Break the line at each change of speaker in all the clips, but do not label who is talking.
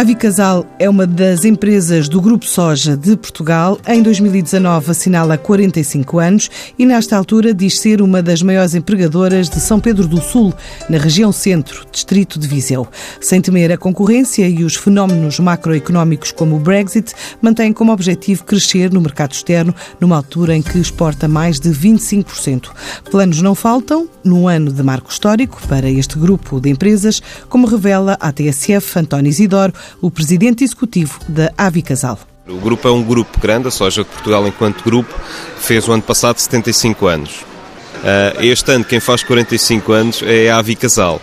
Avicasal é uma das empresas do Grupo Soja de Portugal. Em 2019 assinala 45 anos e, nesta altura, diz ser uma das maiores empregadoras de São Pedro do Sul, na região centro, distrito de Viseu. Sem temer a concorrência e os fenómenos macroeconómicos como o Brexit, mantém como objetivo crescer no mercado externo, numa altura em que exporta mais de 25%. Planos não faltam, num ano de marco histórico para este grupo de empresas, como revela a TSF António Isidoro, o presidente executivo da Avicasal.
O grupo é um grupo grande, a Soja de Portugal, enquanto grupo, fez o ano passado 75 anos. Ah, este ano, quem faz 45 anos é a Avicasal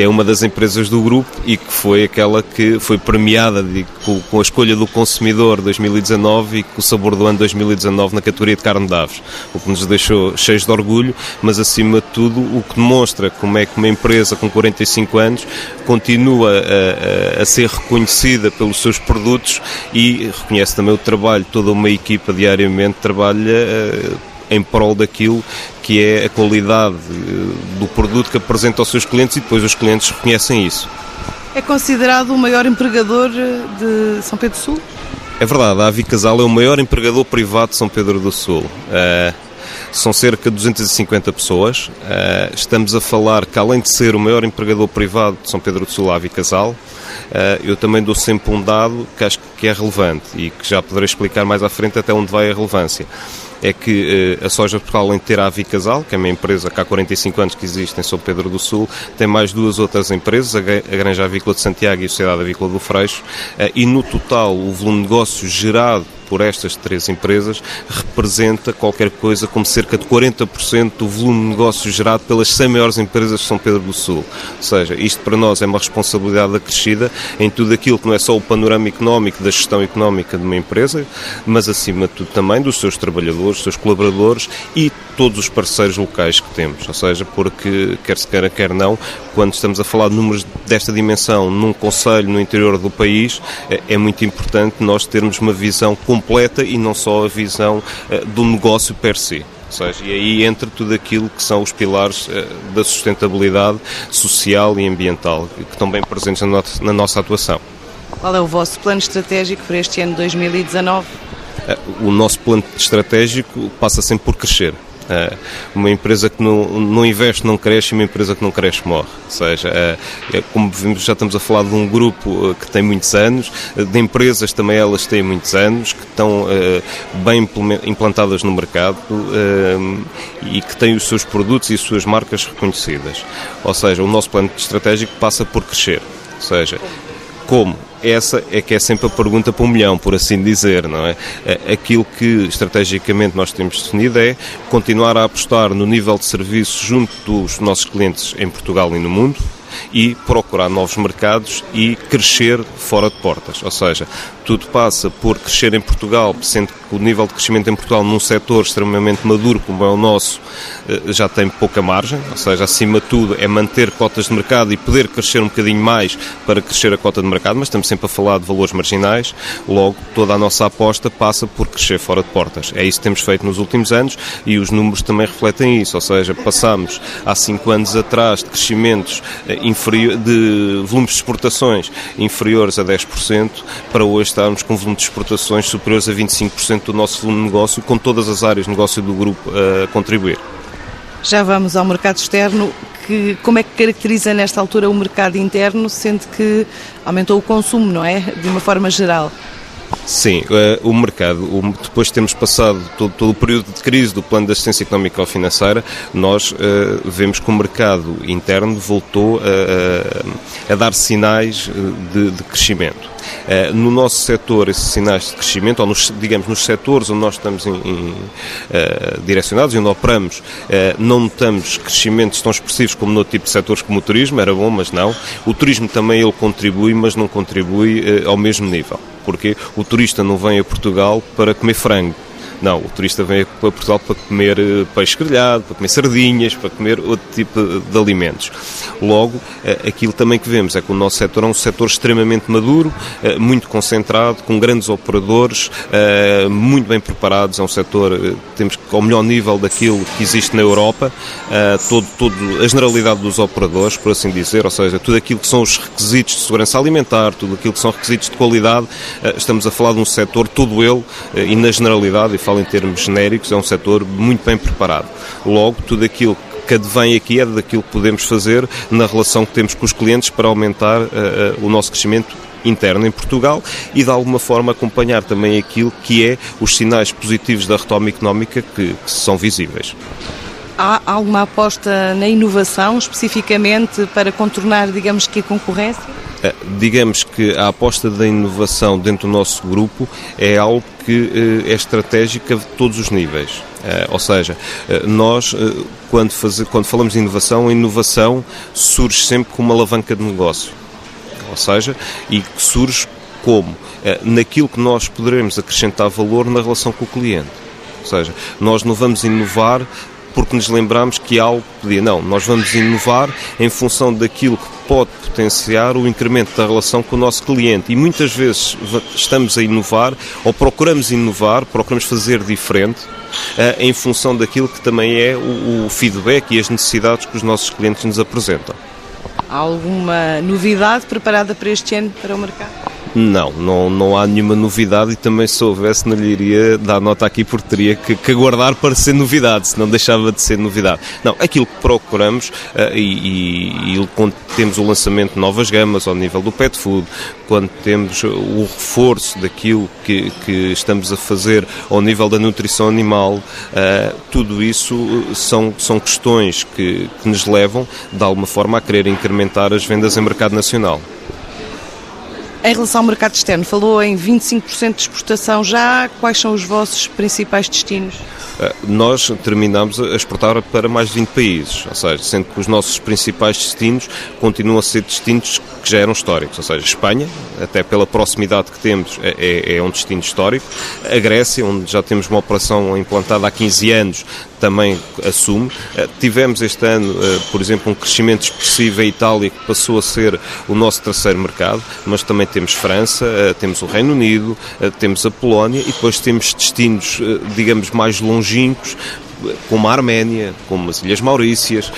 que é uma das empresas do grupo e que foi aquela que foi premiada de, com, com, a escolha do consumidor 2019 e com o sabor do ano 2019 na categoria de carne de aves, o que nos deixou cheios de orgulho, mas acima de tudo o que demonstra como é que uma empresa com 45 anos continua a, a, a ser reconhecida pelos seus produtos e reconhece também o trabalho, toda uma equipa diariamente trabalha eh, em prol daquilo que é a qualidade eh, do produto que apresenta aos seus clientes e depois os clientes reconhecem isso.
É considerado o maior empregador eh, de São Pedro do Sul?
É verdade, a Avicasal é o maior empregador privado de São Pedro do Sul. Uh, são cerca de 250 pessoas. Uh, estamos a falar que, além de ser o maior empregador privado de São Pedro do Sul, a Avicasal, uh, eu também dou sempre um dado que acho que é relevante e que já poderei explicar mais à frente até onde vai a relevância é que uh, a Soja Portugal, além de ter a Avicasal, que é uma empresa que há 45 anos que existe em São Pedro do Sul, tem mais duas outras empresas, a Granja Avícola de Santiago e a Sociedade Avícola do Freixo, uh, e no total o volume de negócio gerado por estas três empresas representa qualquer coisa como cerca de 40% do volume de negócio gerado pelas 100 maiores empresas de São Pedro do Sul. Ou seja, isto para nós é uma responsabilidade acrescida em tudo aquilo que não é só o panorama económico da gestão económica de uma empresa, mas acima de tudo também dos seus trabalhadores, dos seus colaboradores e todos os parceiros locais que temos. Ou seja, porque quer se queira, quer não, quando estamos a falar de números desta dimensão num conselho no interior do país, é, é muito importante nós termos uma visão completa completa e não só a visão uh, do negócio per se. Ou seja, e aí entra tudo aquilo que são os pilares uh, da sustentabilidade social e ambiental, que estão bem presentes na nossa atuação.
Qual é o vosso plano estratégico para este ano 2019?
Eh, o nosso plano estratégico passa sempre por crescer. É, uma empresa que não, não investe não cresce e uma empresa que não cresce morre. Ou seja, é, é, como vimos, já estamos a falar de um grupo que tem muitos anos, de empresas também elas têm muitos anos, que estão bem implantadas no mercado e que têm os seus produtos e as suas marcas reconhecidas. Ou seja, o nosso plano estratégico passa por crescer. Ou seja, como? Essa é que é sempre a pergunta para um milhão, por assim dizer, não é? Aquilo que estrategicamente nós temos definido é continuar a apostar no nível de serviço junto dos nossos clientes em Portugal e no mundo, e procurar novos mercados e crescer fora de portas. Ou seja, tudo passa por crescer em Portugal, sendo que o nível de crescimento em Portugal num setor extremamente maduro como é o nosso eh, já tem pouca margem, ou seja, acima de tudo é manter cotas de mercado e poder crescer um bocadinho mais para crescer a cota de mercado, mas estamos sempre a falar de valores marginais, logo toda a nossa aposta passa por crescer fora de portas. É isso que temos feito nos últimos anos e os números também refletem isso, ou seja, passamos há 5 anos atrás de crescimentos eh, inferior, de volumes de exportações inferiores a 10% para hoje estarmos com volumes de exportações superiores a 25% do nosso volume de negócio, com todas as áreas de negócio do grupo a contribuir.
Já vamos ao mercado externo. Que, como é que caracteriza nesta altura o mercado interno, sendo que aumentou o consumo, não é? De uma forma geral.
Sim, uh, o mercado, depois de termos passado todo, todo, o período de crise do plano de assistência económica ou financeira, nós uh, vemos que o mercado interno voltou a, a dar sinais de, de crescimento. Uh, no nosso setor, esses sinais de crescimento, ou nos, digamos, nos setores onde nós estamos em, em, uh, direcionados e onde operamos, não notamos crescimentos tão expressivos como no tipo de setores como o turismo, era bom, mas não. O turismo também ele contribui, mas não contribui ao mesmo nível. Porque o turista não vem a Portugal para comer frango não, o turista vem para Portugal para comer eh, peixe grelhado, para comer sardinhas, para comer outro tipo de alimentos. Logo, eh, aquilo também que vemos é que o nosso setor é um setor extremamente maduro, eh, muito concentrado, com grandes operadores, muito bem preparados. É um setor, temos ao melhor nível daquilo que existe na Europa, todo, todo, a generalidade dos operadores, por assim dizer, ou seja, tudo aquilo que são os requisitos de segurança alimentar, tudo aquilo que são requisitos de qualidade, estamos a falar de um setor, todo ele, e na generalidade, e em termos genéricos, é um setor muito bem preparado. Logo, tudo aquilo que advém aqui é daquilo que podemos fazer na relação que temos com os clientes para aumentar uh, uh, o nosso crescimento interno em Portugal e de alguma forma acompanhar também aquilo que é os sinais positivos da retoma económica que, que são visíveis.
Há alguma aposta na inovação especificamente para contornar, digamos que, a concorrência?
Eh, digamos que a aposta da inovação dentro do nosso grupo é algo que eh, é estratégica de todos os níveis. Eh, ou seja, nós, quando, faz, quando falamos de inovação, a inovação surge sempre como uma alavanca de negócio. Ou seja, e surge como? Naquilo que nós poderemos acrescentar valor na relação com o cliente. Ou seja, nós não vamos inovar porque nos lembramos que algo podia. Não, nós vamos inovar em função daquilo que pode potenciar o incremento da relação com o nosso cliente. E muitas vezes estamos a inovar ou procuramos inovar, procuramos fazer diferente uh, em função daquilo que também é o feedback e as necessidades que os nossos clientes nos apresentam.
Há alguma novidade preparada para este ano para o mercado?
Não, não, não há nenhuma novidade e também se houvesse não lhe iria dar nota aqui porque teria que, que aguardar para ser novidade, senão deixava de ser novidade. Não, aquilo que procuramos uh, e, e, e, quando temos o lançamento de novas gamas ao nível do pet food, quando temos o reforço daquilo que, que estamos a fazer ao nível da nutrição animal, uh, tudo isso são, são questões que, que nos levam, de alguma forma, a querer incrementar as vendas em mercado nacional.
Em relação ao mercado externo, falou em 25% de exportação já. Quais são os vossos principais destinos?
Eh, nós terminamos a exportar para mais de 20 países, ou seja, sendo que os nossos principais destinos continuam a ser destinos que já eram históricos, ou seja, Espanha, até pela proximidade que temos, é, é, é um destino histórico. A Grécia, onde já temos uma operação implantada há 15 anos, também assume. Eh, tivemos este ano, eh, por exemplo, um crescimento expressivo em Itália, que passou a ser o nosso terceiro mercado, mas também temos França, eh, temos o Reino Unido, temos a Polónia e depois temos destinos, digamos, mais longínquos, como a Arménia, como as Ilhas Maurícias,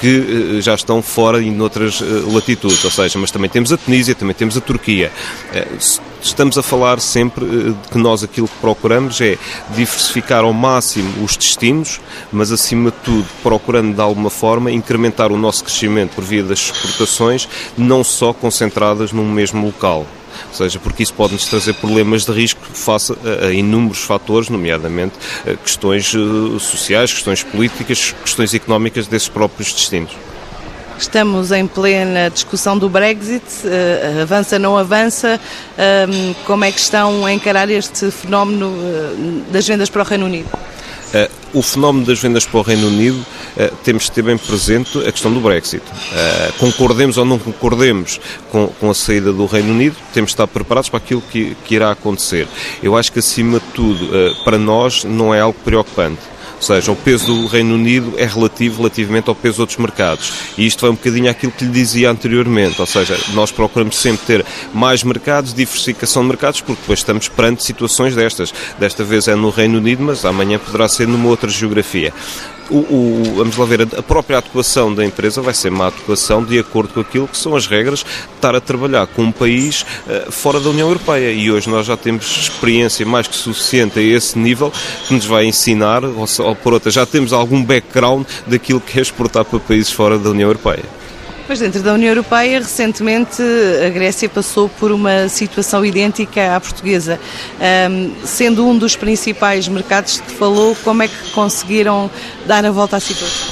que já estão fora e noutras latitudes, ou seja, mas também temos a Tunísia, também temos a Turquia estamos a falar sempre de que nós aquilo que procuramos é diversificar ao máximo os destinos, mas acima de tudo procurando de alguma forma incrementar o nosso crescimento por via das exportações, não só concentradas num mesmo local. Ou seja, porque isso pode nos trazer problemas de risco face a, inúmeros fatores, nomeadamente a questões eh, sociais, questões políticas, questões económicas desses próprios destinos.
Estamos em plena discussão do Brexit, uh, avança, não avança. Uh, como é que estão a encarar este fenómeno das vendas para o Reino Unido?
Eh, o fenómeno das vendas para o Reino Unido temos de ter bem presente a questão do Brexit. concordemos ou não concordemos com, com, a saída do Reino Unido, temos de estar preparados para aquilo que, que irá acontecer. Eu acho que, acima de tudo, para nós não é algo preocupante ou seja, o peso do Reino Unido é relativo relativamente ao peso de outros mercados. E isto vai um bocadinho àquilo que lhe dizia anteriormente, ou seja, nós procuramos sempre ter mais mercados, diversificação de mercados, porque depois estamos perante situações destas. Desta vez é no Reino Unido, mas amanhã poderá ser numa outra geografia o, o, vamos lá ver, a própria atuação da empresa vai ser uma atuação de acordo com aquilo que são as regras de estar a trabalhar com um país uh, fora da União Europeia. E hoje nós já temos experiência mais que suficiente a esse nível que nos vai ensinar, ou, ou por outra, já temos algum background daquilo que é exportar para países fora da União Europeia.
Mas dentro da União Europeia, recentemente a Grécia passou por uma situação idêntica à portuguesa. Um, sendo um dos principais mercados que falou, como é que conseguiram dar a volta à situação?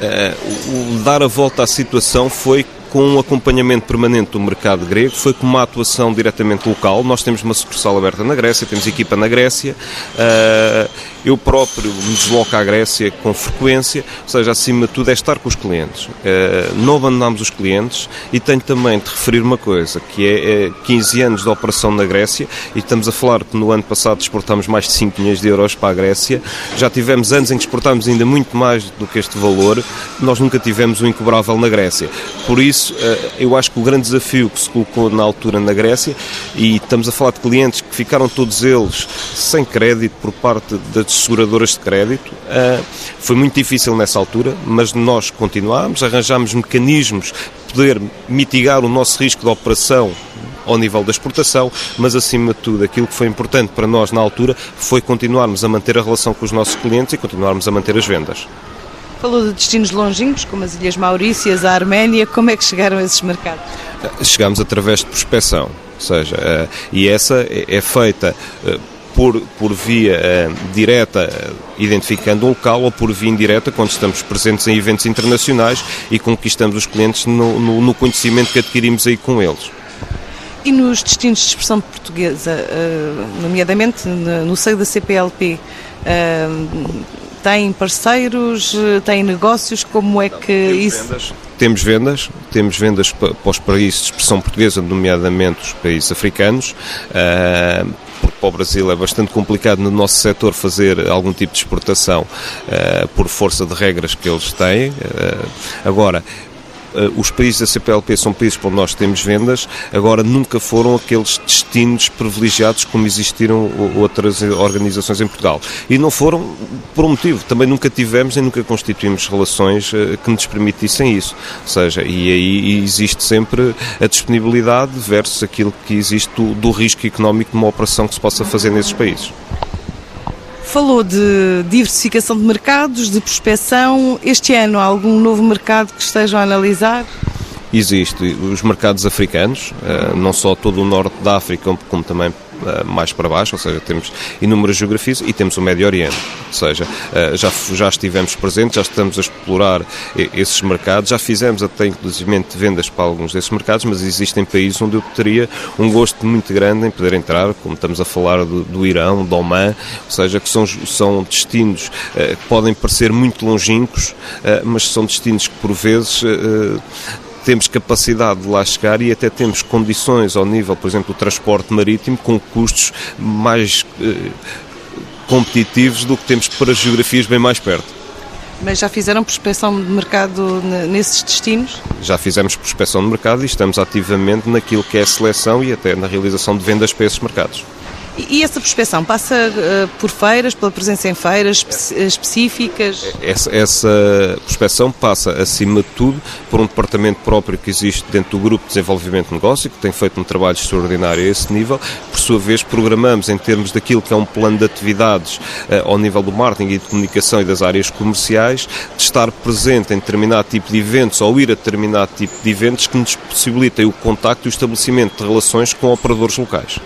Uh, o, dar a volta à situação foi com um acompanhamento permanente do mercado grego, foi com uma atuação diretamente local. Nós temos uma sucursal aberta na Grécia, temos equipa na Grécia. Uh, eu próprio me desloco à Grécia com frequência, ou seja, acima de tudo é estar com os clientes. Uh, não abandonamos os clientes e tenho também de referir uma coisa, que é, é 15 anos de operação na Grécia e estamos a falar que no ano passado exportámos mais de 5 milhões de euros para a Grécia. Já tivemos anos em que exportámos ainda muito mais do que este valor. Nós nunca tivemos o um incobrável na Grécia. Por isso, uh, eu acho que o grande desafio que se colocou na altura na Grécia, e estamos a falar de clientes que ficaram todos eles sem crédito por parte das seguradoras de crédito. Uh, foi muito difícil nessa altura, mas nós continuámos, arranjámos mecanismos de poder mitigar o nosso risco de operação ao nível da exportação, mas acima de tudo, aquilo que foi importante para nós na altura foi continuarmos a manter a relação com os nossos clientes e continuarmos a manter as vendas.
Falou de destinos longínquos, como as Ilhas Maurícias, a Arménia. Como é que chegaram a esses mercados?
Chegamos através de prospecção, ou seja, uh, e essa é, é feita uh, por, por via uh, direta, identificando um local, ou por via indireta, quando estamos presentes em eventos internacionais e conquistamos os clientes no, no, no conhecimento que adquirimos aí com eles.
E nos destinos de expressão portuguesa, nomeadamente no seio da CPLP, tem parceiros, tem negócios, como é que isso...
Vendas, temos vendas, temos vendas para, os países de expressão portuguesa, nomeadamente os países africanos, uh, porque para o Brasil é bastante complicado no nosso setor fazer algum tipo de exportação uh, por força de regras que eles têm. Uh, agora, eh, os países da CPLP são países para onde nós temos vendas, agora nunca foram aqueles destinos privilegiados como existiram outras organizações em Portugal. E não foram por um motivo, também nunca tivemos e nunca constituímos relações eh, que nos permitissem isso. Ou seja, e aí existe sempre a disponibilidade versus aquilo que existe do, do risco económico de uma operação que se possa fazer nesses países.
Falou de diversificação de mercados, de prospecção. Este ano há algum novo mercado que estejam a analisar?
Existe. Os mercados africanos, eh, não só todo o norte da África, como também mais para baixo, ou seja, temos inúmeras geografias e temos o Médio Oriente, ou seja, eh, já, já estivemos presentes, já estamos a explorar esses mercados, já fizemos até inclusive vendas para alguns desses mercados, mas existem países onde eu teria um gosto muito grande em poder entrar, como estamos a falar do, do Irão, do Oman, ou seja, que são, são destinos eh, que podem parecer muito longínquos, mas são destinos que por vezes temos capacidade de lá chegar e até temos condições ao nível, por exemplo, do transporte marítimo com custos mais eh, competitivos do que temos para geografias bem mais perto.
Mas já fizeram prospecção de mercado nesses destinos?
Já fizemos prospecção de mercado e estamos ativamente naquilo que é a seleção e até na realização de vendas para esses mercados.
E essa prospeção passa uh, por feiras, pela presença em feiras espe específicas?
Essa, essa prospeção passa, acima de tudo, por um departamento próprio que existe dentro do Grupo de Desenvolvimento de Negócio, que tem feito um trabalho extraordinário a esse nível. Por sua vez, programamos em termos daquilo que é um plano de atividades uh, ao nível do marketing e de comunicação e das áreas comerciais, de estar presente em determinado tipo de eventos ou ir a determinado tipo de eventos que nos possibilitem o contacto e o estabelecimento de relações com operadores locais.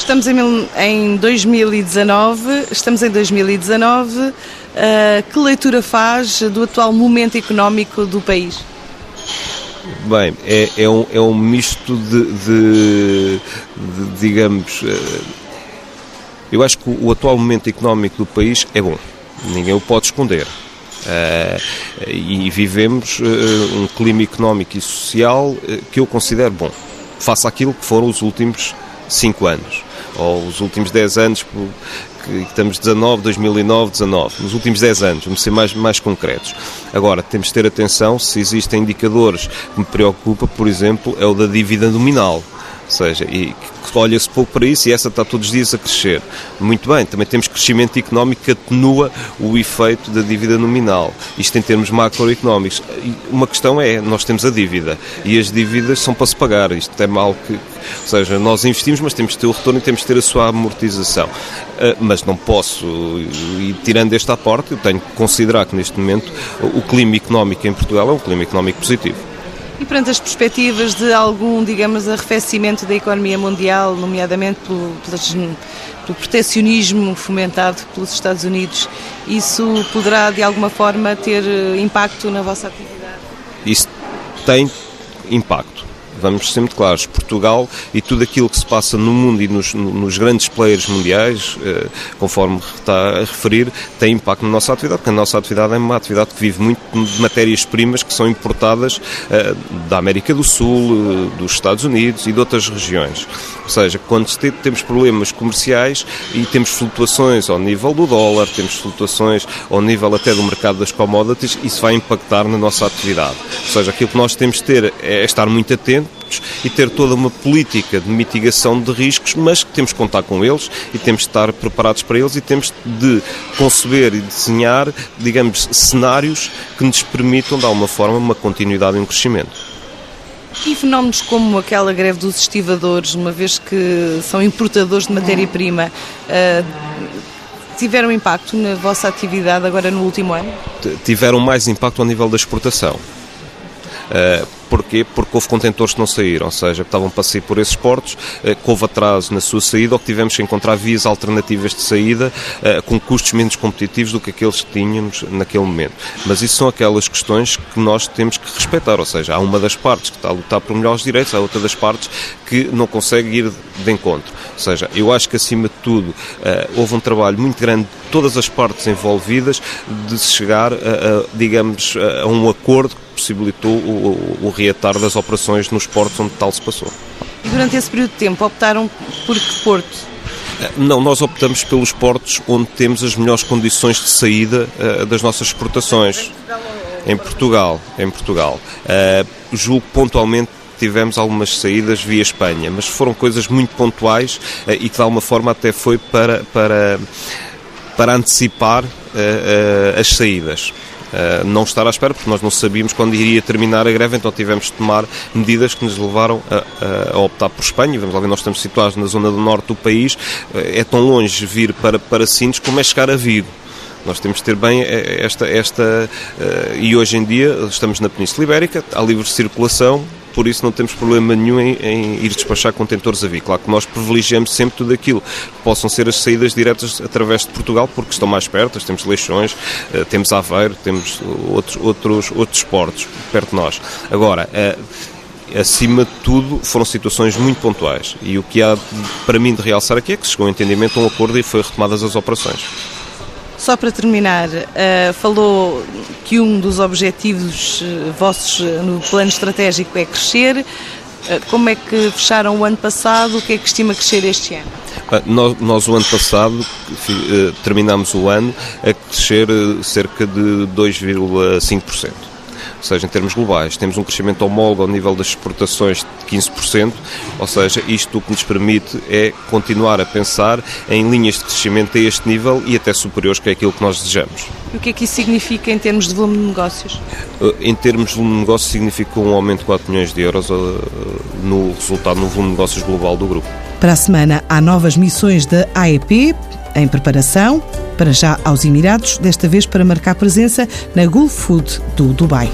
Estamos em, em 2019, estamos em 2019. Uh, que leitura faz do atual momento económico do país?
Bem, é, é, um, é um misto de, de, de digamos. Uh, eu acho que o atual momento económico do país é bom, ninguém o pode esconder. Uh, e vivemos uh, um clima económico e social que eu considero bom, face àquilo que foram os últimos cinco anos ou os últimos 10 anos, que estamos 19, 2009, 19, nos últimos 10 anos, vamos ser mais, mais concretos. Agora, temos de ter atenção se existem indicadores que me preocupa, por exemplo, é o da dívida nominal. Ou seja, e olha-se pouco para isso e essa está todos os dias a crescer. Muito bem, também temos crescimento económico que atenua o efeito da dívida nominal. Isto em termos macroeconómicos. Uma questão é, nós temos a dívida e as dívidas são para se pagar. Isto é mal que, ou seja, nós investimos, mas temos de ter o retorno e temos de ter a sua amortização. Ah, mas não posso, e tirando esta aporte, eu tenho que considerar que neste momento o clima económico em Portugal é um clima económico positivo.
E perante as perspectivas de algum, digamos, arrefecimento da economia mundial, nomeadamente pelo, pelo proteccionismo fomentado pelos Estados Unidos, isso poderá de alguma forma ter eh, impacto na vossa atividade?
Isso tem impacto vamos ser muito claros, Portugal e tudo aquilo que se passa no mundo e nos, nos grandes players mundiais, eh, conforme está a referir, tem impacto na nossa atividade, porque a nossa atividade é uma atividade que vive muito de matérias-primas que são importadas eh, da América do Sul, eh, dos Estados Unidos e de outras regiões. Ou seja, quando temos problemas comerciais e temos flutuações ao nível do dólar, temos flutuações ao nível até do mercado das commodities, isso vai impactar na nossa atividade. Ou seja, aquilo que nós temos de ter é estar muito atento e ter toda uma política de mitigação de riscos, mas que temos que contar com eles e temos de estar preparados para eles e temos de conceber e desenhar, digamos, cenários que nos permitam, de alguma forma, uma continuidade e um crescimento.
E fenómenos como aquela greve dos estivadores, uma vez que são importadores de matéria-prima, uh, tiveram impacto na vossa atividade agora no último ano?
Tiveram mais impacto ao nível da exportação. Porquê? Porque houve contentores que não saíram, ou seja, que estavam para sair por esses portos, eh, que houve atraso na sua saída ou que tivemos que encontrar vias alternativas de saída eh, com custos menos competitivos do que aqueles que tínhamos naquele momento. Mas isso são aquelas questões que nós temos que respeitar, ou seja, há uma das partes que está a lutar por melhores direitos, há outra das partes que não consegue ir de encontro. Ou seja, eu acho que acima de tudo eh, houve um trabalho muito grande de todas as partes envolvidas de chegar, a, a digamos, a um acordo possibilitou o, o, o reatar das operações nos portos onde tal se passou.
E durante esse período de tempo optaram por que porto?
Eh, não, nós optamos pelos portos onde temos as melhores condições de saída uh, das nossas exportações. Em Portugal, em Portugal. Uh, julgo pontualmente tivemos algumas saídas via Espanha, mas foram coisas muito pontuais uh, e que de alguma forma até foi para, para, para antecipar as saídas. Uh, não estar à espera, porque nós não sabíamos quando iria terminar a greve, então tivemos de tomar medidas que nos levaram a, a, optar por Espanha. Vamos lá ver, nós estamos situados na zona do norte do país, é tão longe vir para, para Sintes como é chegar a Vigo. Nós temos de ter bem esta. esta uh, e hoje em dia estamos na Península Ibérica, há livre circulação, por isso não temos problema nenhum em, em, ir despachar contentores a vir. Claro que nós privilegiamos sempre tudo aquilo que possam ser as saídas diretas através de Portugal, porque estão mais perto, temos Leixões, uh, temos Aveiro, temos outros, outros, outros portos perto de nós. Agora, uh, acima de tudo, foram situações muito pontuais. E o que há para mim de realçar aqui é que se chegou a um entendimento, a um acordo e foi retomadas as operações.
Só para terminar, uh, falou que um dos objetivos uh, vossos eh, no plano estratégico é crescer. Como é que fecharam o ano passado? O que é que estima crescer este ano?
Nós, nós, o ano passado, terminámos o ano a crescer cerca de 2,5% ou seja, em termos globais, temos um crescimento homólogo ao nível das exportações de 15%, ou seja, isto o que nos permite é continuar a pensar em linhas de crescimento a este nível e até superiores, que é aquilo que nós desejamos.
E o que é que isso significa em termos de volume de negócios?
Eh, em termos de volume de negócios, significa um aumento de 4 milhões de euros eh, no resultado no volume de negócios global do grupo.
Para a semana, há novas missões da AEP em preparação, para já aos Emirados, desta vez para marcar presença na Gulf Food do Dubai.